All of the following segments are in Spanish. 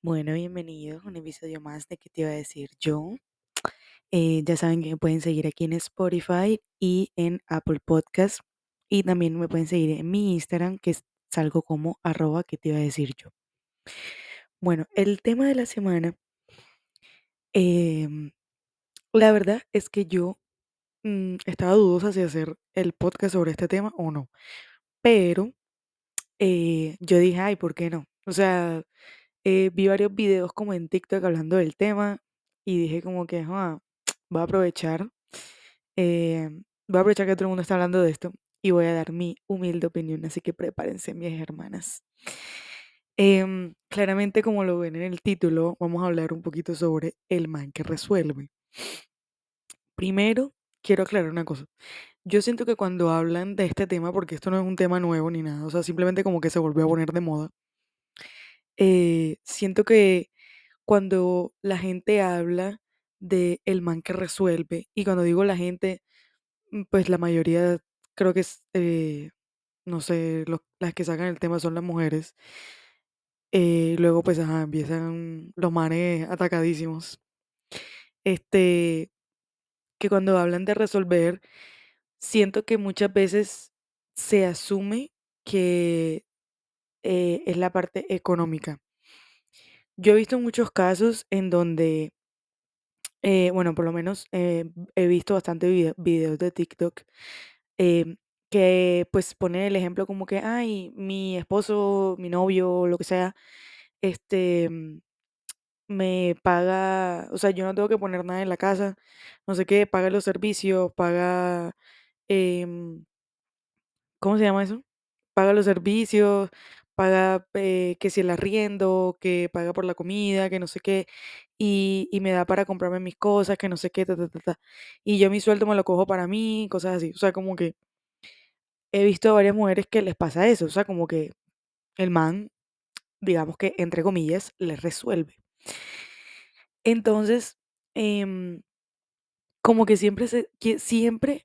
Bueno, bienvenidos a un episodio más de ¿Qué te iba a decir yo? Eh, ya saben que me pueden seguir aquí en Spotify y en Apple Podcast. Y también me pueden seguir en mi Instagram, que es salgo como arroba ¿Qué te iba a decir yo? Bueno, el tema de la semana, em, la verdad es que yo mm, estaba dudosa si hacer el podcast sobre este tema o no. Pero eh, yo dije, ay, ¿por qué no? O sea, eh, vi varios videos como en TikTok hablando del tema y dije como que, "Joa, voy a aprovechar, eh, voy a aprovechar que todo el mundo está hablando de esto y voy a dar mi humilde opinión, así que prepárense, mis hermanas. Em, claramente, como lo ven en el título, vamos a hablar un poquito sobre el man que resuelve. Primero, quiero aclarar una cosa. Yo siento que cuando hablan de este tema, porque esto no es un tema nuevo ni nada, o sea, simplemente como que se volvió a poner de moda, eh, siento que cuando la gente habla de el man que resuelve, y cuando digo la gente, mm, pues la mayoría creo que eh, no sé, las que sacan el tema son las mujeres. eh, luego pues ajá, empiezan los manes atacadísimos. Este, que cuando hablan de resolver, siento que muchas veces se asume que eh, es la parte económica. Yo he visto muchos casos en donde Eh, bueno, por lo menos eh, he visto bastante vide- videos de TikTok em, que pues ponen el ejemplo como que, ay, mi esposo, mi novio, lo que sea, este, mm, me paga, o sea, yo no tengo que poner nada en la casa, no sé qué, paga los servicios, paga, em, ¿cómo se llama eso? Paga los servicios, paga eh, que si el arriendo, que paga por la comida, que no sé qué, y, y me da para comprarme mis cosas, que no sé qué, ta, ta, ta, ta. Y yo mi sueldo me lo cojo para mí, cosas así. O sea, como que he visto a varias mujeres que les pasa eso. O sea, como que el man, digamos que, entre comillas, les resuelve. Entonces, em, como que siempre se, que siempre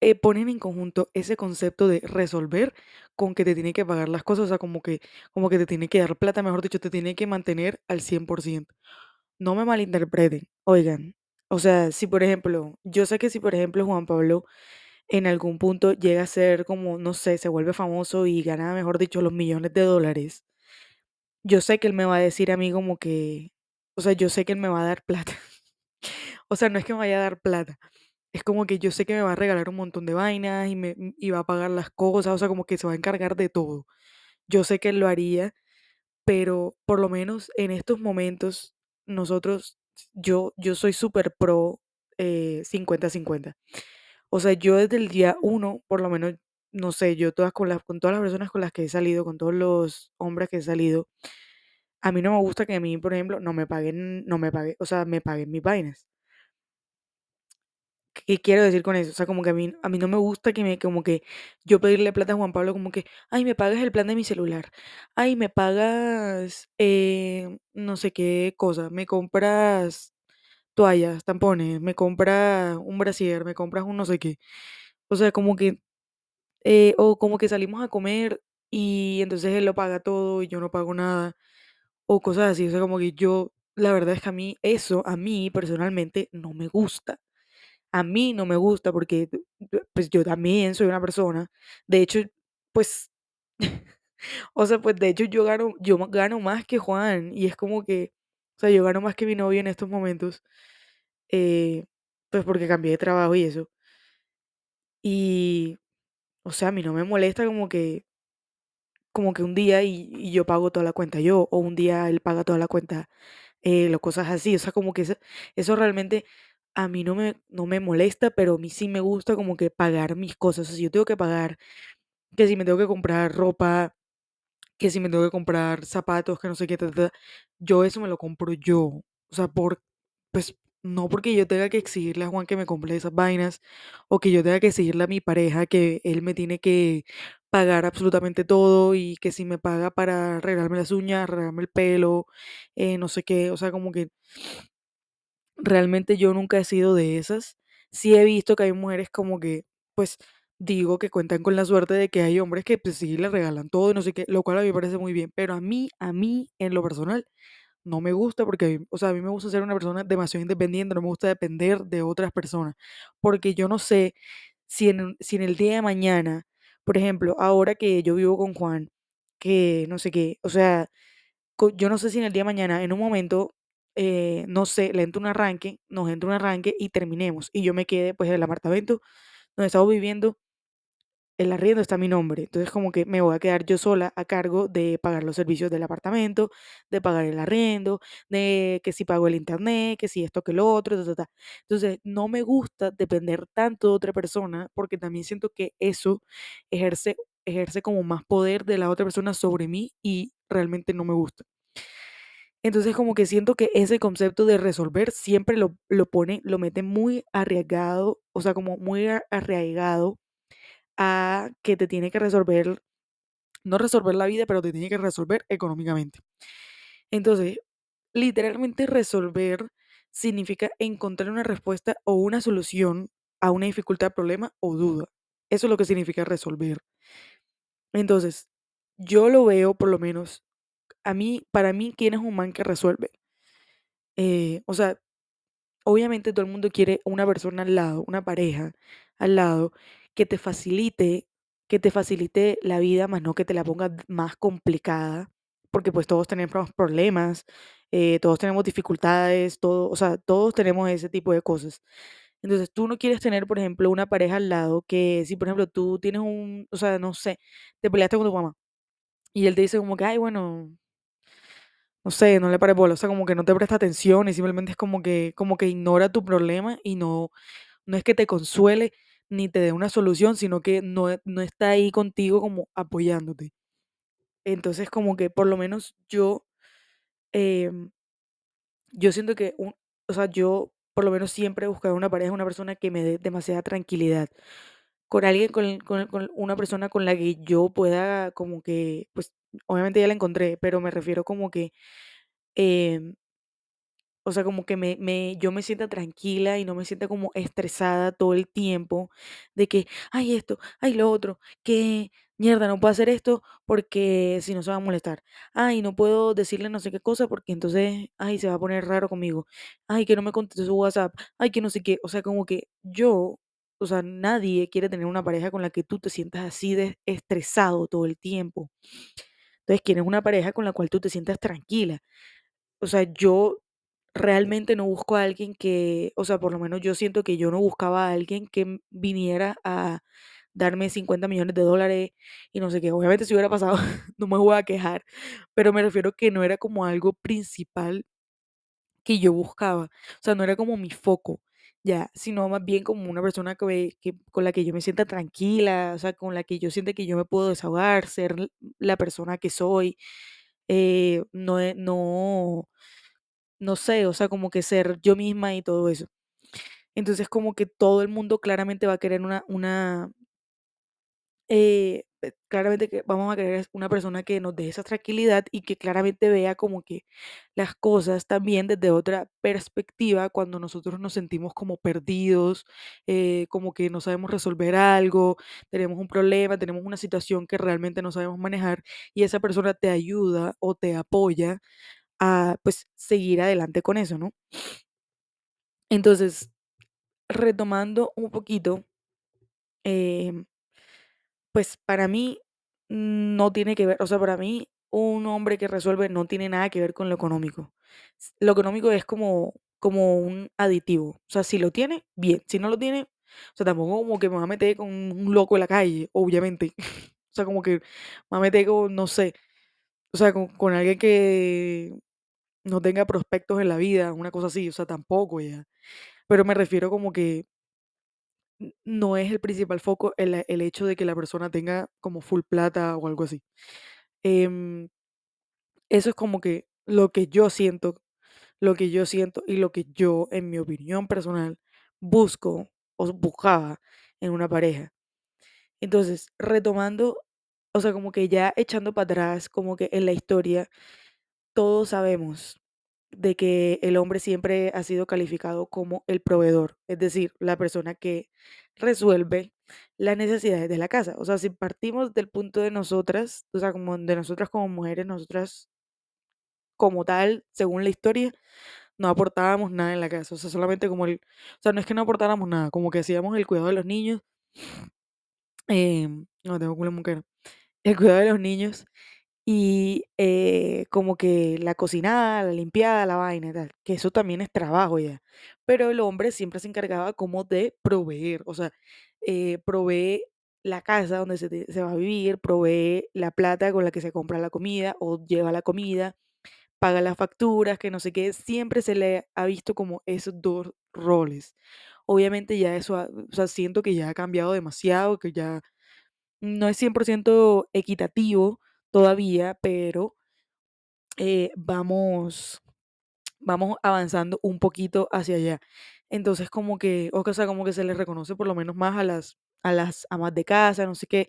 eh, ponen en conjunto ese concepto de resolver con que te tiene que pagar las cosas, o sea, como que, como que te tiene que dar plata, mejor dicho, te tiene que mantener al 100%. No me malinterpreten, oigan, o sea, si por ejemplo, yo sé que si por ejemplo Juan Pablo en algún punto llega a ser como, no sé, se vuelve famoso y gana, mejor dicho, los millones de dólares, yo sé que él me va a decir a mí como que, o sea, yo sé que él me va a dar plata. O sea, no es que me vaya a dar plata, es como que yo sé que me va a regalar un montón de vainas y me y va a pagar las cosas, o sea, como que se va a encargar de todo. Yo sé que él lo haría, pero por lo menos en estos momentos nosotros, yo, yo soy súper pro eh, 50-50. O sea, yo desde el día uno, por lo menos, no sé, yo todas con las, con todas las personas con las que he salido, con todos los hombres que he salido, a mí no me gusta que a mí, por ejemplo, no me paguen, no me paguen, o sea, me paguen mis vainas. ¿Qué quiero decir con eso? O sea, como que a mí, a mí no me gusta que me, como que yo pedirle plata a Juan Pablo, como que, ay, me pagas el plan de mi celular, ay, me pagas eh, no sé qué cosa, me compras toallas, tampones, me compras un brasier, me compras un no sé qué. O sea, como que, eh, o como que salimos a comer y entonces él lo paga todo y yo no pago nada, o cosas así. O sea, como que yo, la verdad es que a mí, eso, a mí personalmente, no me gusta. A mí no me gusta porque, pues, yo también soy una persona. De hecho, pues, o sea, pues, de hecho, yo gano yo gano más que Juan, y es como que, o sea, yo gano más que mi novio en estos momentos, eh, pues, porque cambié de trabajo y eso. Y, o sea, a mí no me molesta como que como que un día y yo pago toda la cuenta yo, o un día él paga toda la cuenta eh, o cosas así. O sea, como que eso, eso realmente a mí no me, no me molesta, pero a mí sí me gusta como que pagar mis cosas. O sea, si yo tengo que pagar, que si me tengo que comprar ropa, que si me tengo que comprar zapatos, que no sé qué, yo eso me lo compro yo. O sea, por, pues no porque yo tenga que exigirle a Juan que me compre esas vainas, o que yo tenga que exigirle a mi pareja que él me tiene que pagar absolutamente todo y que si me paga para arreglarme las uñas, arreglarme el pelo, eh, no sé qué, o sea, como que Realmente yo nunca he sido de esas. Sí he visto que hay mujeres como que, pues, digo que cuentan con la suerte de que hay hombres que pues sí le regalan todo y no sé qué, lo cual a mí me parece muy bien, pero a mí, a mí, en lo personal, no me gusta porque, o sea, a mí me gusta ser una persona demasiado independiente, no me gusta depender de otras personas, porque yo no sé si en, si en el día de mañana, por ejemplo, ahora que yo vivo con Juan, que no sé qué, o sea, yo no sé si en el día de mañana, en un momento, eh, no sé, le entra un arranque, nos entra un arranque y terminemos, y yo me quede pues en el apartamento donde estamos viviendo el arriendo está mi nombre, entonces como que me voy a quedar yo sola a cargo de pagar los servicios del apartamento, de pagar el arriendo, de que si pago el internet, que si esto, que lo otro. Entonces no me gusta depender tanto de otra persona porque también siento que eso ejerce, ejerce como más poder de la otra persona sobre mí y realmente no me gusta. Entonces como que siento que ese concepto de resolver siempre lo, lo pone, lo mete muy arriesgado, o sea, como muy arraigado a que te tiene que resolver, no resolver la vida, pero te tiene que resolver económicamente. Entonces, literalmente resolver significa encontrar una respuesta o una solución a una dificultad, problema o duda. Eso es lo que significa resolver. Entonces, yo lo veo por lo menos, a mí, para mí, ¿quién es un man que resuelve? Eh, o sea, Obviamente todo el mundo quiere una persona al lado, una pareja al lado que te facilite, que te facilite la vida, más no que te la ponga más complicada, porque pues todos tenemos problemas, eh, todos tenemos dificultades, todo, o sea, todos tenemos ese tipo de cosas. Entonces tú no quieres tener, por ejemplo, una pareja al lado que si, por ejemplo, tú tienes un, o sea, no sé, te peleaste con tu mamá y él te dice como que, ay, bueno, no sé, no le pare bola, o sea, como que no te presta atención y simplemente es como que, como que ignora tu problema y no, no es que te consuele ni te dé una solución, sino que no, no está ahí contigo como apoyándote. Entonces, como que por lo menos yo, em, yo siento que, o sea, yo por lo menos siempre he buscado una pareja, una persona que me dé demasiada tranquilidad. Con alguien, con, con, con una persona con la que yo pueda como que, pues, obviamente ya la encontré, pero me refiero como que em, O sea, como que me, me, yo me sienta tranquila y no me sienta como estresada todo el tiempo de que, ay esto, ay lo otro, que mierda, no puedo hacer esto porque si no se va a molestar. Ay, no puedo decirle no sé qué cosa porque entonces, ay, se va a poner raro conmigo. Ay, que no me conteste su WhatsApp. Ay, que no sé qué. O sea, como que yo, o sea, nadie quiere tener una pareja con la que tú te sientas así de estresado todo el tiempo. Entonces, quieres una pareja con la cual tú te sientas tranquila o sea, yo realmente no busco a alguien que, o sea, por lo menos yo siento que yo no buscaba a alguien que viniera a darme 50 millones de dólares y no sé qué. Obviamente si hubiera pasado, no me voy a quejar, pero me refiero que no era como algo principal que yo buscaba. O sea, no era como mi foco, ya, sino más bien como una persona que, con la que yo me sienta tranquila, o sea, con la que yo sienta que yo me puedo desahogar, ser la persona que soy. eh, no, e- no no sé, o sea, como que ser yo misma y todo eso. Entonces, como que todo el mundo claramente va a querer una, una, eh, eh, claramente que vamos a querer una persona que nos dé esa tranquilidad y que claramente vea como que las cosas también desde otra perspectiva cuando nosotros nos sentimos como perdidos, eh, como que no sabemos resolver algo, tenemos un problema, tenemos una situación que realmente no sabemos manejar y esa persona te ayuda o te apoya a pues seguir adelante con eso, ¿no? Entonces, retomando un poquito, em, pues para mí no tiene que ver, o sea, para mí un hombre que resuelve no tiene nada que ver con lo económico. Lo económico es como, como un aditivo. O sea, si lo tiene, bien. Si no lo tiene, o sea, tampoco como que me va a meter con un loco en la calle, obviamente. O sea, como que me va a meter con, no sé, o sea, con, con alguien que no tenga prospectos en la vida, una cosa así, o sea, tampoco ya. Pero me refiero como que no es el principal foco el, el hecho de que la persona tenga como full plata o algo así. Em, eso es como que lo que yo siento, lo que yo siento y lo que yo, en mi opinión personal, busco o buscaba en una pareja. Entonces, retomando, o sea, como que ya echando para atrás, como que en la historia, todos sabemos de que el hombre siempre ha sido calificado como el proveedor, es decir, la persona que resuelve las necesidades de la casa. O sea, si partimos del punto de nosotras, o sea, como de nosotras como mujeres, nosotras como tal, según la historia, no aportábamos nada en la casa, o sea, solamente como el, o sea, no es que no aportáramos nada, como que hacíamos el cuidado de los niños, em, no tengo culo muquero, el cuidado de los niños y eh, como que la cocinada, la limpiada, la vaina y tal, que eso también es trabajo ya, pero el hombre siempre se encargaba como de proveer, o sea, eh, provee la casa donde se, se va a vivir, provee la plata con la que se compra la comida o lleva la comida, paga las facturas, que no sé qué, siempre se le ha visto como esos dos roles. Obviamente ya eso, ha- o sea, siento que ya ha cambiado demasiado, que ya no es 100% equitativo todavía, pero eh, vamos, vamos avanzando un poquito hacia allá. Entonces como que, o sea, como que se les reconoce por lo menos más a las, a las amas de casa, no sé qué.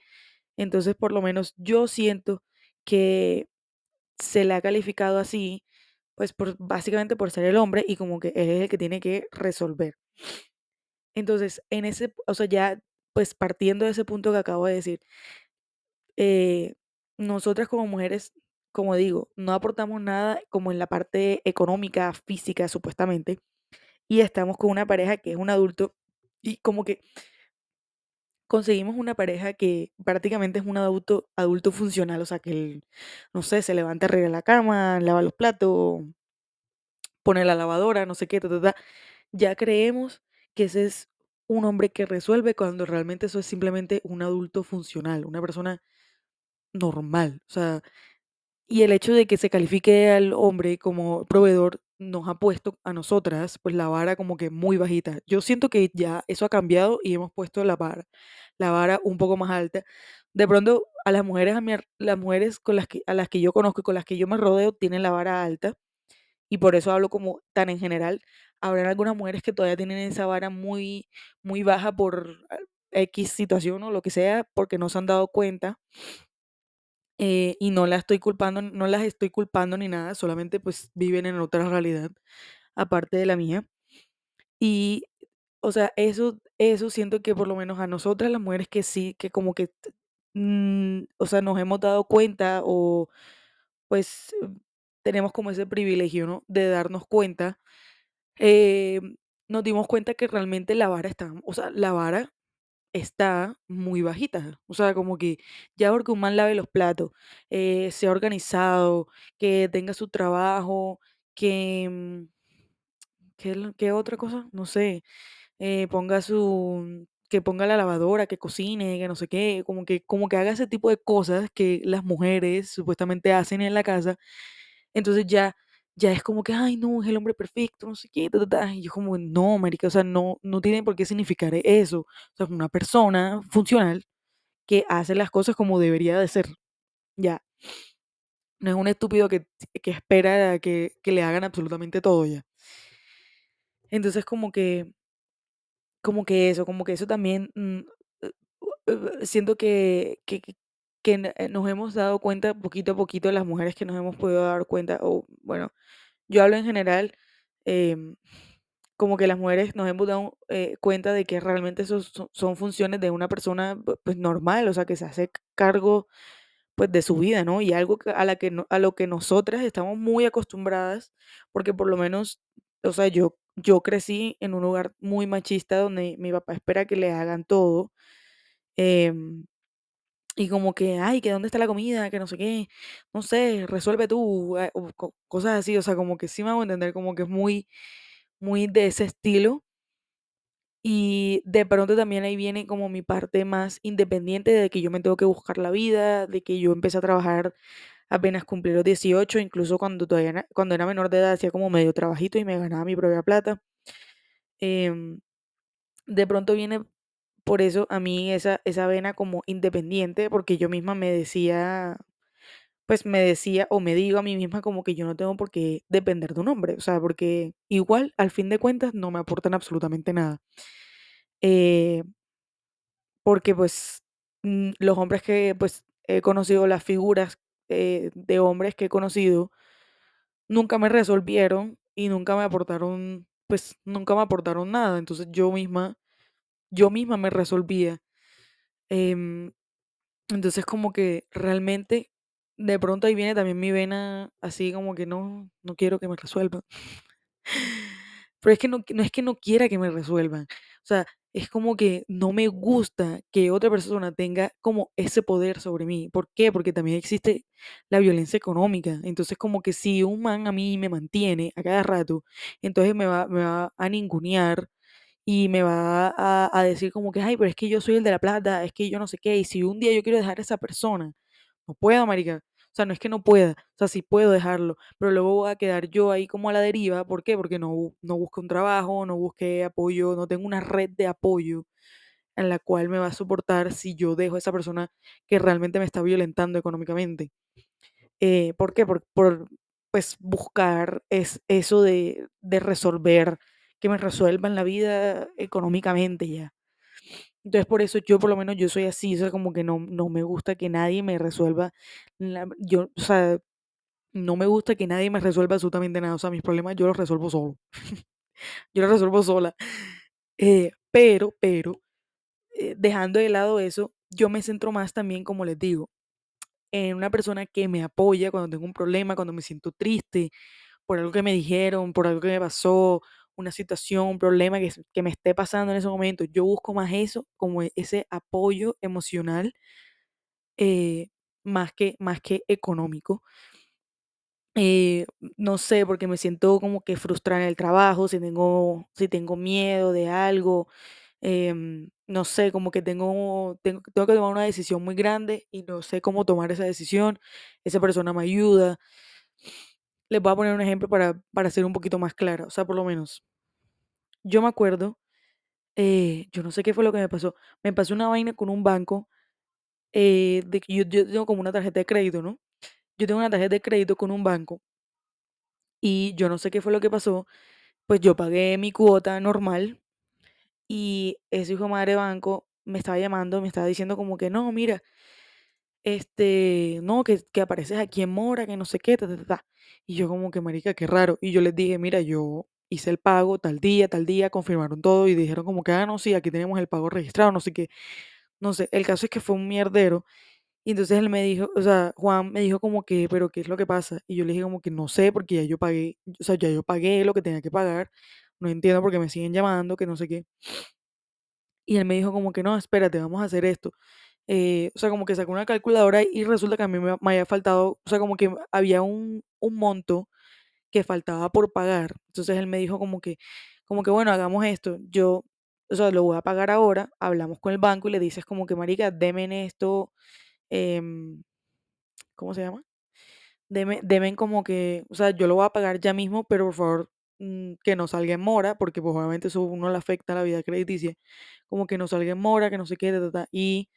Entonces por lo menos yo siento que se le ha calificado así, pues por, básicamente por ser el hombre y como que él es el que tiene que resolver. Entonces, en ese, o sea, ya pues partiendo de ese punto que acabo de decir, eh, nosotras como mujeres, como digo, no aportamos nada como en la parte económica, física, supuestamente, y estamos con una pareja que es un adulto y como que conseguimos una pareja que prácticamente es un adulto, adulto funcional, o sea, que él, no sé, se levanta, arregla la cama, lava los platos, pone la lavadora, no sé qué. Ya creemos que ese es un hombre que resuelve cuando realmente eso es simplemente un adulto funcional, una persona normal. O sea, y el hecho de que se califique al hombre como proveedor nos ha puesto a nosotras pues la vara como que muy bajita. Yo siento que ya eso ha cambiado y hemos puesto la vara, la vara un poco más alta. De pronto a las mujeres a mi las mujeres con las que a las que yo conozco y con las que yo me rodeo tienen la vara alta y por eso hablo como tan en general. Habrán algunas mujeres que todavía tienen esa vara muy muy baja por ah, X situación o lo que sea, porque no se han dado cuenta eh, y no la estoy culpando, no las estoy culpando ni nada, solamente pues viven en otra realidad aparte de la mía. Y, o sea, eso, eso siento que por lo menos a nosotras las mujeres que sí, que como que, mm, o sea, nos hemos dado cuenta o pues tenemos como ese privilegio, ¿no? De darnos cuenta, eh, nos dimos cuenta que realmente la vara está, o sea, la vara está muy bajita. O sea, como que ya porque un man lave los platos, eh, sea organizado, que tenga su trabajo, que, mm, ¿qué, qué otra cosa? No sé, eh, ponga su, que ponga la lavadora, que cocine, que no sé qué, como que, como que haga ese tipo de cosas que las mujeres supuestamente hacen en la casa. Entonces ya, ya es como que, ay, no, es el hombre perfecto, no sé qué, ta, ta, ta. Y yo como, no, marica, o sea, no, no tiene por qué significar eso. O sea, una persona funcional que hace las cosas como debería de ser. Ya, no es un estúpido que, que espera que, que le hagan absolutamente todo ya. Entonces como que, como que eso, como que eso también, mm, eh, eh, siento que, que, que- eh, nos hemos dado cuenta poquito a poquito, las mujeres que nos hemos podido dar cuenta, o bueno, yo hablo en general, em, como que las mujeres nos hemos dado eh, cuenta de que realmente esos son, funciones de una persona pu- pues normal, o sea, que se hace cargo pues de su vida, ¿no? Y algo a la que a lo que nosotras estamos muy acostumbradas, porque por lo menos, o sea, yo yo crecí en un lugar muy machista donde mi papá espera que le hagan todo, em, y como que, ay, que dónde está la comida, que no sé qué, no sé, resuelve tú, eh, o co- cosas así, o sea, como que sí me hago entender, como que es muy, muy de ese estilo. Y de pronto también ahí viene como mi parte más independiente de que yo me tengo que buscar la vida, de que yo empecé a trabajar apenas cumplí los 18, incluso cuando todavía era- cuando era menor de edad hacía como medio trabajito y me ganaba mi propia plata. Em, de pronto viene por eso a mí esa, esa vena como independiente, porque yo misma me decía, pues me decía o me digo a mí misma como que yo no tengo por qué depender de un hombre, o sea, porque igual al fin de cuentas no me aportan absolutamente nada. Eh, porque pues mm, los hombres que pues he conocido, las figuras eh, de hombres que he conocido, nunca me resolvieron y nunca me aportaron, pues nunca me aportaron nada. Entonces yo misma, yo misma me resolvía. Em, entonces como que realmente de pronto ahí viene también mi vena así como que no, no quiero que me resuelvan. Pero es que no, no es que no quiera que me resuelvan. O sea, es como que no me gusta que otra persona tenga como ese poder sobre mí. ¿Por qué? Porque también existe la violencia económica. Entonces, como que si un man a mí me mantiene a cada rato, entonces me va, me va a ningunear y me va a, a decir como que, ay, pero es que yo soy el de la plata, es que yo no sé qué. Y si un día yo quiero dejar a esa persona, no puedo, marica. O sea, no es que no pueda, o sea, sí puedo dejarlo, pero luego voy a quedar yo ahí como a la deriva. ¿Por qué? Porque no, no un trabajo, no busqué apoyo, no tengo una red de apoyo en la cual me va a soportar si yo dejo a esa persona que realmente me está violentando económicamente. Eh, ¿por qué? Por, por, pues buscar es, eso de, de resolver, que me resuelvan la vida económicamente ya. Entonces, por eso yo por lo menos yo soy así, o sea, como que no, no me gusta que nadie me resuelva, la- yo, o sea, no me gusta que nadie me resuelva absolutamente nada, o sea, mis problemas yo los resuelvo solo, yo los resuelvo sola, Eh, pero, pero, eh, dejando de lado eso, yo me centro más también, como les digo, en una persona que me apoya cuando tengo un problema, cuando me siento triste, por algo que me dijeron, por algo que me pasó, una situación, un problema que, que me esté pasando en ese momento. Yo busco más eso, como e- ese apoyo emocional, eh, más que, más que económico. Eh, no sé, porque me siento como que frustrada en el trabajo, si tengo, si tengo miedo de algo, em, no sé, como que tengo, tengo, tengo que tomar una decisión muy grande y no sé cómo tomar esa decisión. Esa persona me ayuda. Les voy a poner un ejemplo para, para ser un poquito más clara. O sea, por lo menos, yo me acuerdo, eh, yo no sé qué fue lo que me pasó. Me pasó una vaina con un banco eh, yo, yo tengo como una tarjeta de crédito, ¿no? Yo tengo una tarjeta de crédito con un banco y yo no sé qué fue lo que pasó. Pues yo pagué mi cuota normal y ese hijo madre banco me estaba llamando, me estaba diciendo como que no, mira, este, no, que, que apareces aquí en Mora, que no sé qué, ta, ta, ta, ta". Y yo como que, marica, qué raro. Y yo les dije, mira, yo hice el pago tal día, tal día, confirmaron todo y dijeron como que, ah, no, sí, aquí tenemos el pago registrado, no sé qué. No sé, el caso es que fue un mierdero. Y entonces él me dijo, o sea, Juan me dijo como que, pero ¿qué es lo que pasa? Y yo le dije como que no sé, porque ya yo pagué, o sea, ya yo pagué lo que tenía que pagar. No entiendo por qué me siguen llamando, que no sé qué. Y él me dijo como que no, espérate, vamos a hacer esto. Eh, o sea, como que sacó una calculadora y resulta que a mí me, había faltado, o sea, como que había un, un monto que faltaba por pagar. Entonces él me dijo como que, como que bueno, hagamos esto. Yo, o sea, lo voy a pagar ahora. Hablamos con el banco y le dices como que, marica, deme en esto, em, ¿cómo se llama? Deme, deben como que, o sea, yo lo voy a pagar ya mismo, pero por favor mm, que no salga en mora, porque pues obviamente eso uno le afecta a la vida crediticia, como que no salga en mora, que no sé qué, ta. Y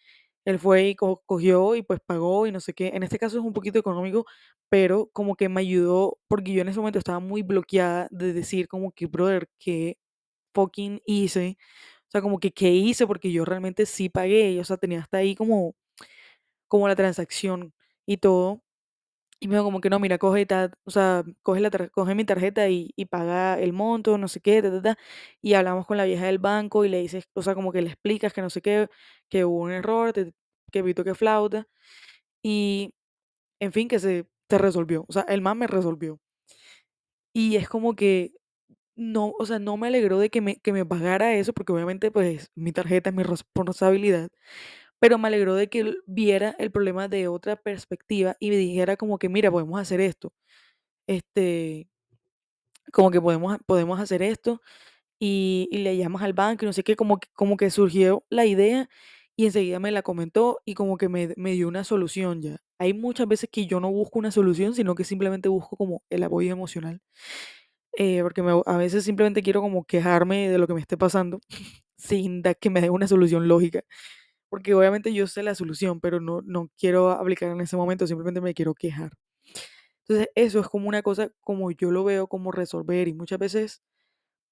él fue y co- cogió y pues pagó y no sé qué. En este caso es un poquito económico, pero como que me ayudó, porque yo en ese momento estaba muy bloqueada de decir como que, brother, ¿qué fucking hice? O sea, como que, ¿qué hice? Porque yo realmente sí pagué, o sea, tenía hasta ahí como, como la transacción y todo. Y me dijo como que no, mira, coge, ta- o sea, coge, la tar- coge mi tarjeta y, y paga el monto, no sé qué, ta, ta, ta. Y hablamos con la vieja del banco y le dices, o sea, como que le explicas que no sé qué, que hubo un error, te- que pito que flauta. Y, en fin, que se, se resolvió. O sea, el man me resolvió. Y es como que no, o sea, no me alegró de que me, que me pagara eso, porque obviamente, pues, mi tarjeta es mi responsabilidad. Pero me alegró de que viera el problema de otra perspectiva y me dijera como que, mira, podemos hacer esto. Este, como que podemos, podemos hacer esto y, le llamas al banco y no sé qué, como que, como que surgió la idea y enseguida me la comentó y como que me, me dio una solución ya. Hay muchas veces que yo no busco una solución, sino que simplemente busco como el apoyo emocional, eh, porque a veces simplemente quiero como quejarme de lo que me esté pasando sin que me dé una solución lógica, porque obviamente yo sé la solución, pero no, no quiero aplicar en ese momento, simplemente me quiero quejar. Entonces eso es como una cosa como yo lo veo como resolver y muchas veces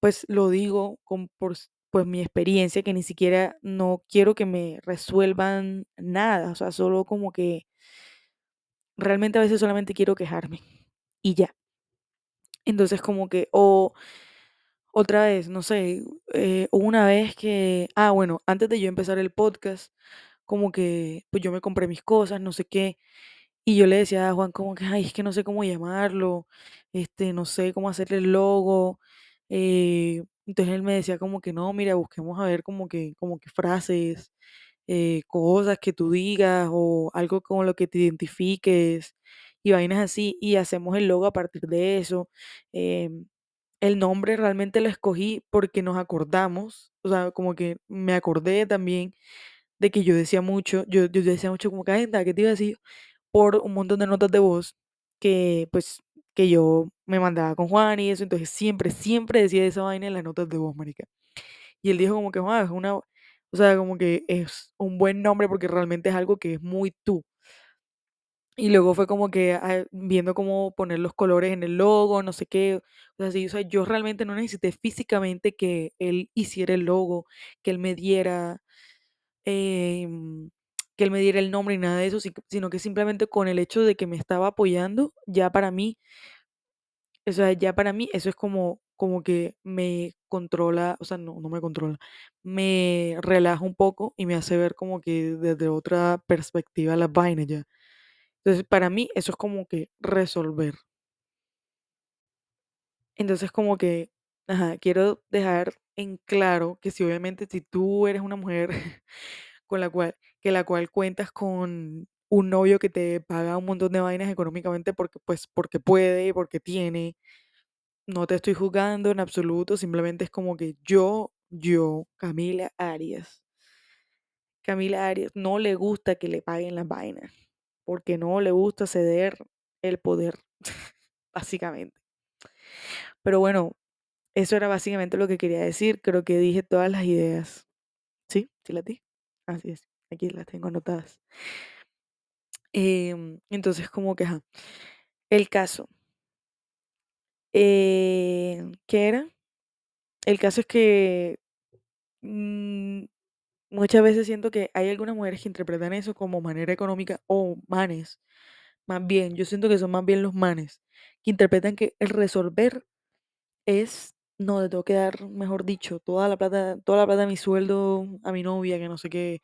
pues lo digo con por pues mi experiencia que ni siquiera no quiero que me resuelvan nada, o sea, solo como que realmente a veces solamente quiero quejarme y ya. Entonces como que, o otra vez, no sé, eh, una vez que, ah, bueno, antes de yo empezar el podcast, como que pues yo me compré mis cosas, no sé qué, Y yo le decía a Juan como que, ay, es que no sé cómo llamarlo, este, no sé cómo hacerle el logo. eh, entonces él me decía como que no, mira, busquemos a ver como que, como que frases, eh, cosas que tú digas o algo con lo que te identifiques y vainas así y hacemos el logo a partir de eso. em, el nombre realmente lo escogí porque nos acordamos, o sea, como que me acordé también de que yo decía mucho, yo, yo decía mucho como que, "Ay, ¿qué te iba a decir? Por un montón de notas de voz que, pues, que yo me mandaba con Juan y eso, entonces siempre, siempre decía esa vaina en las notas de voz, marica. Y él dijo como que, una, o sea, como que es un buen nombre porque realmente es algo que es muy tú. Y luego fue como que ah, viendo cómo poner los colores en el logo, no sé qué. O sea, sí, o sea, yo realmente no necesité físicamente que él hiciera el logo, que él me diera, em, que él me diera el nombre y nada de eso, si- sino que simplemente con el hecho de que me estaba apoyando, ya para mí, o sea, ya para mí eso es como, como que me controla, o sea, no, no me controla, me relaja un poco y me hace ver como que desde otra perspectiva las vainas ya. Entonces, para mí eso es como que resolver. Entonces, como que, ajá, quiero dejar en claro que si obviamente si tú eres una mujer con la cual, que la cual cuentas con un novio que te paga un montón de vainas económicamente porque, pues, porque puede, porque tiene, no te estoy juzgando en absoluto, simplemente es como que yo, yo, Camila Arias, Camila Arias, no le gusta que le paguen las vainas, porque no le gusta ceder el poder, básicamente. Pero bueno, Eso era básicamente lo que quería decir. Creo que dije todas las ideas. ¿Sí? ¿Sí las di? Así es. Aquí las tengo anotadas. Em, entonces, como que. El caso. eh, ¿qué era? El caso es que mm, muchas veces siento que hay algunas mujeres que interpretan eso como manera económica o manes. Más bien, yo siento que son más bien los manes que interpretan que el resolver es, no, le tengo que dar, mejor dicho, toda la plata, toda la plata de mi sueldo a mi novia, que no sé qué,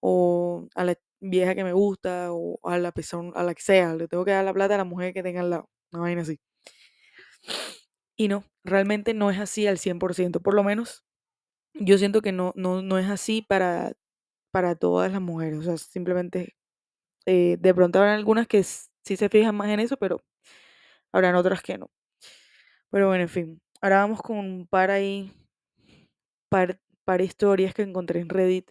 o a la vieja que me gusta, o a la persona, a la que sea, le tengo que dar la plata a la mujer que tenga al lado, una vaina así. Y no, realmente no es así al 100%, por lo menos yo siento que no, no, no es así para, para todas las mujeres, o sea, simplemente eh, de pronto habrán algunas que sí se fijan más en eso, pero habrán otras que no. Pero bueno, en fin, ahora vamos con un par ahí par, par historias que encontré en Reddit.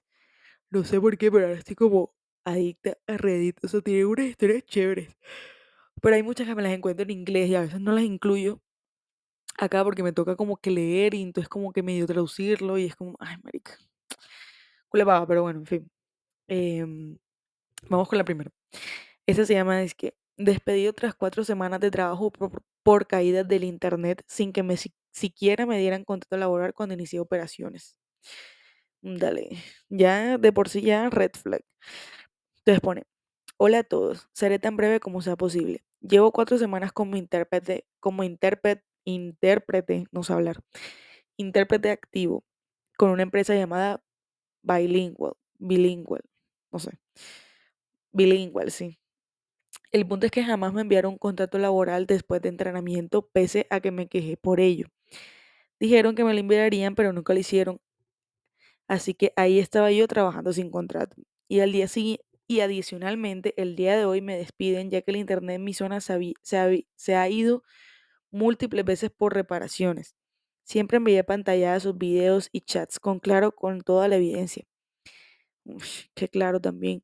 No sé por qué, pero ahora estoy como adicta a Reddit. O sea, tiene unas historias chéveres. Pero hay muchas que me las encuentro en inglés y a veces no las incluyo acá porque me toca como que leer y entonces como que medio traducirlo y es como, ay, marica. Cule pava, pero bueno, en fin. Em, vamos con la primera. Esa se llama, es que, despedido tras cuatro semanas de trabajo por, por caídas del internet sin que me si- siquiera me dieran contrato laboral cuando inicié operaciones. Dale, ya de por sí ya red flag. Entonces pone, hola a todos, seré tan breve como sea posible. Llevo cuatro semanas como intérprete, como intérprete, intérprete, no sé hablar, intérprete activo con una empresa llamada Bilingual, Bilingual, no sé, Bilingual, sí. El punto es que jamás me enviaron un contrato laboral después de entrenamiento, pese a que me quejé por ello. Dijeron que me lo enviarían, pero nunca lo hicieron Así que ahí estaba yo trabajando sin contrato. Y al día siguiente, y adicionalmente, el día de hoy me despiden ya que el internet en mi zona se, ha ido múltiples veces por reparaciones. Siempre envié pantallazos, videos y chats con claro con toda la evidencia. Qué claro también.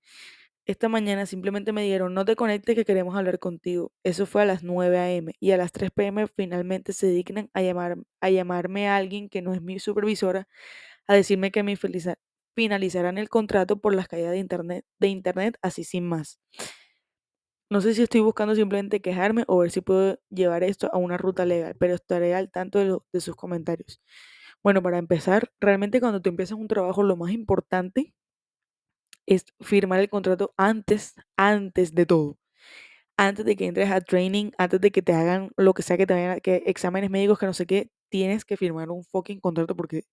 Esta mañana simplemente me dijeron, no te conectes que queremos hablar contigo. Eso fue a las 9 a.m. y a las 3 p.m. finalmente se dignan a, llamar, a llamarme a alguien que no es mi supervisora a decirme que me finalizarán el contrato por las caídas de internet, de internet así sin más. No sé si estoy buscando simplemente quejarme o ver si puedo llevar esto a una ruta legal, pero estaré al tanto de, de sus comentarios. Bueno, para empezar, realmente cuando tú empiezas un trabajo, lo más importante es firmar el contrato antes, antes de todo. Antes de que entres a training, antes de que te hagan lo que sea que te vayan a, que exámenes médicos, que no sé qué, tienes que firmar un fucking contrato porque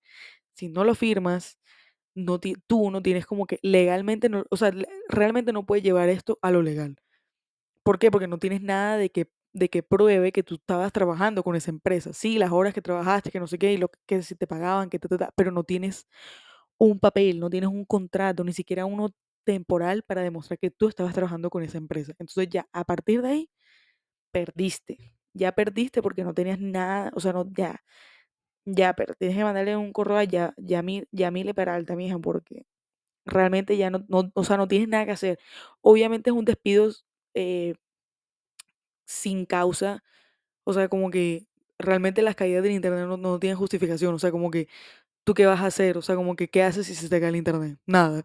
si no lo firmas, no tú no tienes como que legalmente, no, o sea, realmente no puedes llevar esto a lo legal. ¿Por qué? Porque no tienes nada de que, de que pruebe que tú estabas trabajando con esa empresa. Sí, las horas que trabajaste, que no sé qué, y lo que si te pagaban, que te, pero no tienes un papel, no tienes un contrato, ni siquiera uno temporal para demostrar que tú estabas trabajando con esa empresa. Entonces ya a partir de ahí perdiste. Ya perdiste porque no tenías nada, o sea, no, ya, ya, pero tienes que mandarle un correo a ya, ya, Yamile Peralta, mi hija, porque realmente ya no, no, o sea, no tienes nada que hacer. Obviamente es un despido eh, sin causa, o sea, como que realmente las caídas del internet no, tienen justificación, o sea, como que ¿tú qué vas a hacer? O sea, como que ¿qué haces si se te cae el internet? Nada.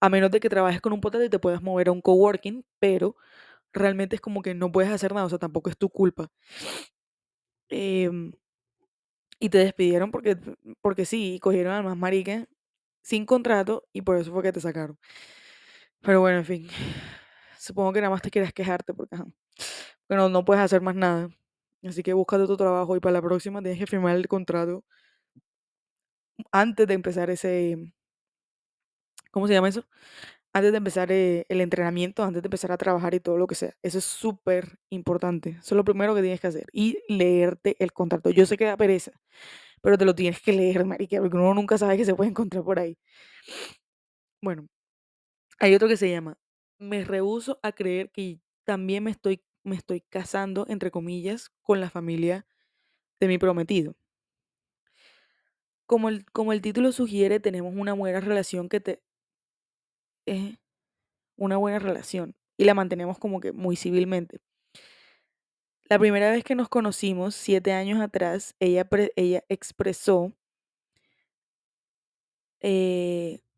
A menos de que trabajes con un potente y te puedas mover a un coworking, pero realmente es como que no puedes hacer nada, o sea, tampoco es tu culpa. Em, y te despidieron porque, porque sí, cogieron al más marica sin contrato y por eso fue que te sacaron. Pero bueno, en fin. Supongo que nada más te quieres quejarte porque, bueno, no puedes hacer más nada. Así que búscate tu trabajo y para la próxima tienes que firmar el contrato antes de empezar ese, ¿cómo se llama eso? Antes de empezar eh, el entrenamiento, antes de empezar a trabajar y todo lo que sea. Eso es súper importante. Eso es lo primero que tienes que hacer. Y leerte el contrato. Yo sé que da pereza, pero te lo tienes que leer, marica, porque uno nunca sabe que se puede encontrar por ahí. Bueno, hay otro que se llama, me rehuso a creer que también me estoy, me estoy casando, entre comillas, con la familia de mi prometido. Como el, como el título sugiere, tenemos una buena relación que te... es una buena relación y la mantenemos como que muy civilmente. La primera vez que nos conocimos, siete años atrás, ella, ella expresó eh, eh,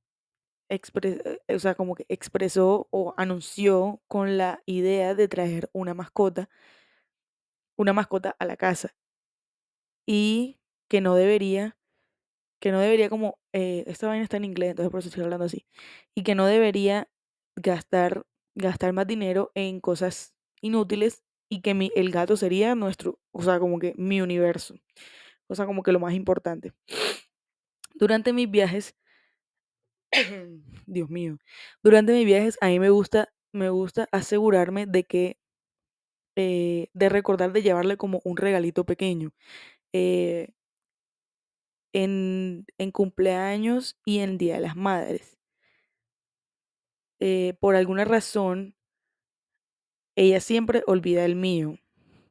o sea, como que expresó o anunció con la idea de traer una mascota, una mascota a la casa. Y que no debería, que no debería como, eh, esta vaina está en inglés, entonces por eso estoy hablando así, y que no debería gastar, gastar más dinero en cosas inútiles y que mi, el gato sería nuestro, o sea, como que mi universo, o sea, como que lo más importante. Durante mis viajes Dios mío. Durante mis viajes a mí me gusta, me gusta asegurarme de que, eh, de recordar de llevarle como un regalito pequeño. Eh, en, en, cumpleaños y en Día de las Madres. Eh, por alguna razón, ella siempre olvida el mío.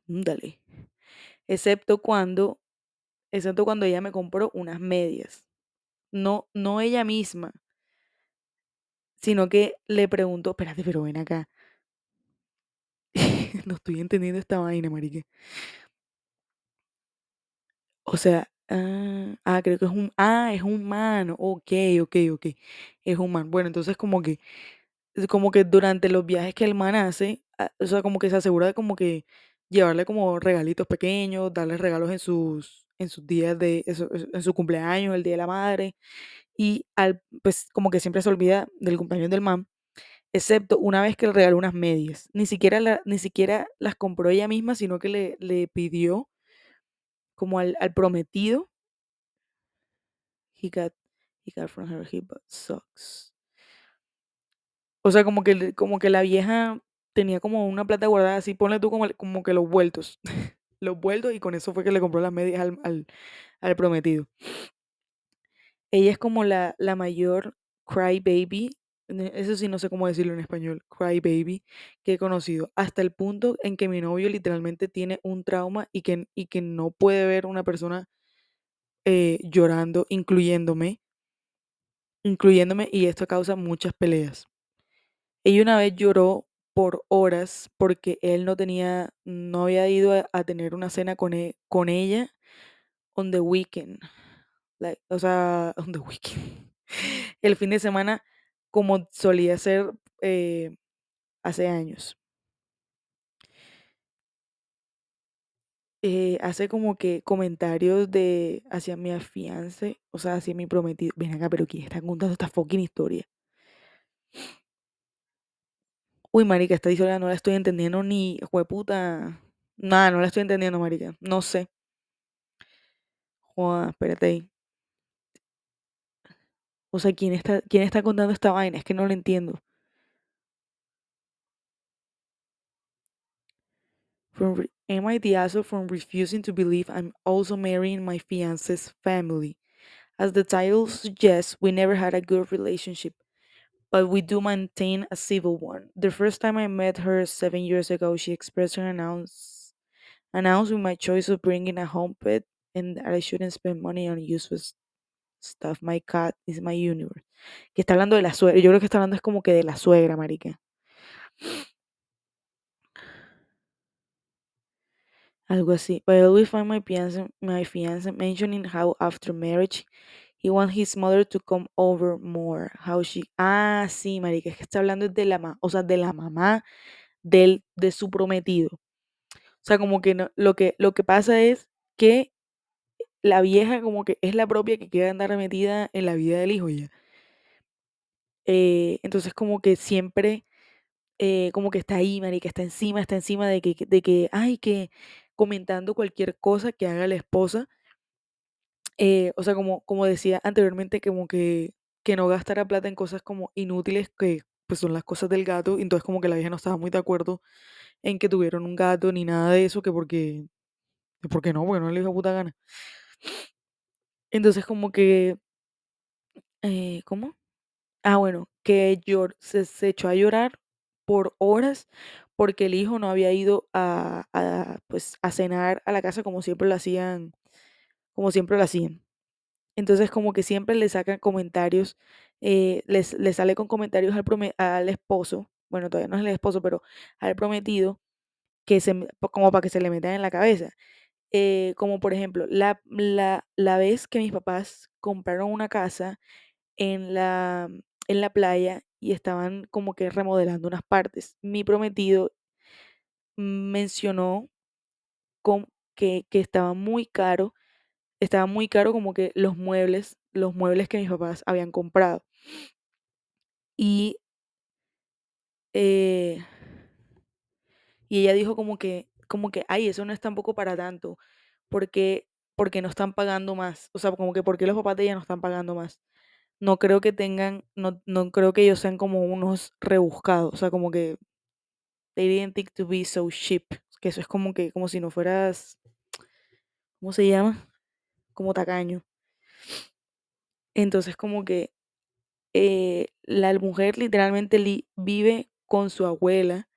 Dale. Excepto cuando, excepto cuando ella me compró unas medias. No, no ella misma, sino que le preguntó, espérate, pero ven acá. no estoy entendiendo esta vaina, marique. O sea, ah, ah, creo que es un, ah, es un man, ok, ok, ok, es un man. Bueno, entonces como que, como que durante los viajes que el man hace, ah, o sea, como que se asegura de como que llevarle como regalitos pequeños, darle regalos en sus, en sus días de, en su cumpleaños, el día de la madre, y al, pues como que siempre se olvida del cumpleaños del man, excepto una vez que le regaló unas medias. Ni siquiera, ni siquiera las compró ella misma, sino que le, le pidió como al, al prometido. He got, he got from her, he socks. O sea, como que, como que la vieja tenía como una plata guardada así, ponle tú como, como que los vueltos. los vueltos y con eso fue que le compró las medias al, al, al prometido. Ella es como la, la mayor cry baby, eso sí no sé cómo decirlo en español, cry baby, que he conocido, hasta el punto en que mi novio literalmente tiene un trauma y que, y que no puede ver una persona eh, llorando, incluyéndome, incluyéndome, y esto causa muchas peleas. Ella una vez lloró por horas porque él no tenía, no había ido a, tener una cena con, e, con ella on the weekend o sea, on the. El fin de semana, como solía ser eh, hace años. Eh, hace como que comentarios de hacia mi afiance, o sea, hacia mi prometido. Ven acá, pero ¿quién está contando esta fucking historia? Uy, marica, esta historia no la estoy entendiendo ni, puta. Nada, no la estoy entendiendo, marica. No sé. Joder, espérate ahí. O sea, ¿quién está, ¿quién está contando esta vaina? Es que no lo entiendo. From am I the asshole from refusing to believe I'm also marrying my fiance's family? As the title suggests, we never had a good relationship, but we do maintain a civil one. The first time I met her seven years ago, she expressed her announce with my choice of bringing a home pet and that I shouldn't spend money on useless stuff. My cat is my universe. Que está hablando de la suegra. Yo creo que está hablando es como que de la suegra, marica. Algo así. But I always find my fiance, my fiance mentioning how after marriage he wants his mother to come over more. How she... Ah, sí, marica. Es que está hablando de la, o sea, de la mamá del, de su prometido. O sea, como que lo, que, lo que pasa es que la vieja como que es la propia que quiere andar metida en la vida del hijo ya. Eh, entonces como que siempre, eh, como que está ahí, marica, está encima, está encima de que, de que, ay, que comentando cualquier cosa que haga la esposa. eh, o sea, como, como decía anteriormente, como que, que no gastara plata en cosas como inútiles que pues son las cosas del gato. Entonces como que la vieja no estaba muy de acuerdo en que tuvieron un gato ni nada de eso, que porque, que porque no, porque no le dio puta gana. Entonces como que, eh, ¿cómo? Ah, bueno, que llor se, se echó a llorar por horas porque el hijo no había ido a, a, pues, a cenar a la casa como siempre lo hacían, como siempre lo hacían. Entonces como que siempre le sacan comentarios, eh, les, le sale con comentarios al, al esposo, bueno, todavía no es el esposo, pero al prometido, que se, como para que se le metan en la cabeza. Eh, como por ejemplo, la, la, la vez que mis papás compraron una casa en la, en la playa y estaban como que remodelando unas partes. Mi prometido mencionó con, que, que estaba muy caro, estaba muy caro como que los muebles, los muebles que mis papás habían comprado. Y, eh, y ella dijo como que, como que, ay, eso no es tampoco para tanto, porque, porque no están pagando más. O sea, como que porque los papás de ella no están pagando más. No creo que tengan, no, no creo que ellos sean como unos rebuscados. O sea, como que they didn't think to be so cheap. Que eso es como que, como si no fueras, ¿cómo se llama? Como tacaño. Entonces, como que eh, la mujer literalmente li- vive con su abuela,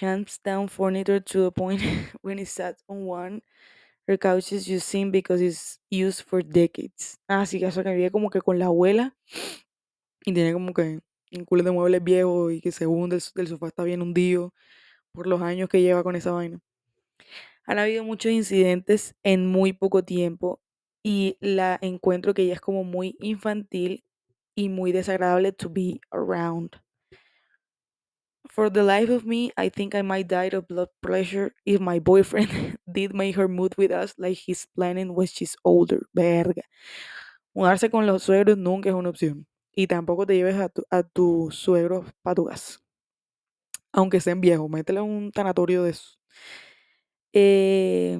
hands down furniture to the point when it sat on one, her couch is seen because it's used for decades. Ah, sí, eso que vive como que con la abuela y tiene como que un culo de muebles viejos y que según del, del sofá está bien hundido por los años que lleva con esa vaina. Han habido muchos incidentes en muy poco tiempo y la encuentro que ella es como muy infantil y muy desagradable to be around. For the life of me, I think I might die of blood pressure if my boyfriend did make her move with us like he's planning when she's older. Verga. Mudarse con los suegros nunca es una opción. Y tampoco te lleves a tu, a tu suegro para tu casa. Aunque sean viejos, métele un tanatorio de eso. Eh,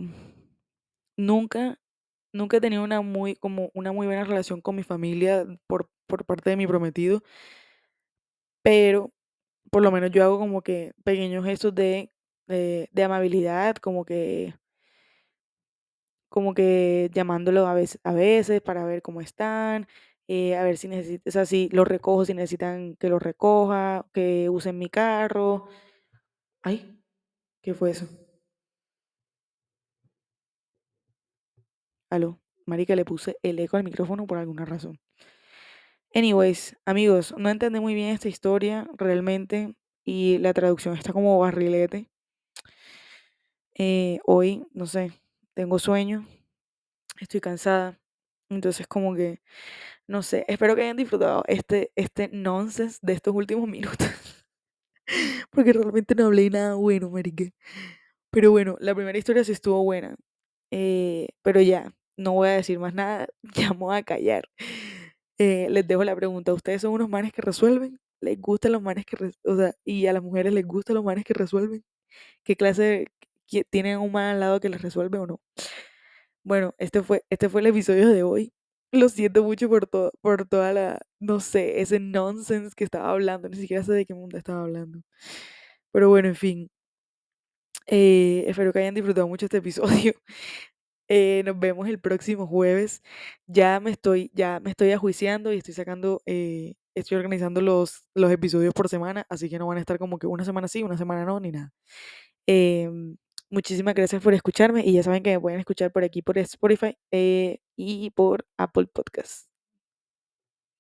nunca, nunca he tenido una muy, como una muy buena relación con mi familia por, por parte de mi prometido, pero por lo menos yo hago como que pequeños gestos de, de, amabilidad, como que, como que llamándolo a veces, a veces para ver cómo están, eh, a ver si necesitan, o sea, si los recojo, si necesitan que los recoja, que usen mi carro. Ay, ¿qué fue eso? Aló, marica, le puse el eco al micrófono por alguna razón. Anyways, amigos, no entendí muy bien esta historia realmente y la traducción está como barrilete. Eh, hoy, no sé, tengo sueño, estoy cansada, entonces como que, no sé, espero que hayan disfrutado este, este nonsense de estos últimos minutos, porque realmente no hablé nada bueno, marica. Pero bueno, la primera historia sí estuvo buena, eh, pero ya, no voy a decir más nada, ya me voy a callar. Eh, les dejo la pregunta, ¿ustedes son unos manes que resuelven? ¿Les gustan los manes que, o sea, y a las mujeres les gustan los manes que resuelven? ¿Qué clase que tienen un man al lado que les resuelve o no? Bueno, este fue, este fue el episodio de hoy. Lo siento mucho por todo, por toda la, no sé, ese nonsense que estaba hablando, ni siquiera sé de qué mundo estaba hablando. Pero bueno, en fin, Eh, espero que hayan disfrutado mucho este episodio. Eh, nos vemos el próximo jueves. Ya me estoy, ya me estoy ajuiciando y estoy sacando, eh, estoy organizando los, los episodios por semana, así que no van a estar como que una semana sí, una semana no, ni nada. Em, muchísimas gracias por escucharme y ya saben que me pueden escuchar por aquí por Spotify eh, y por Apple Podcasts.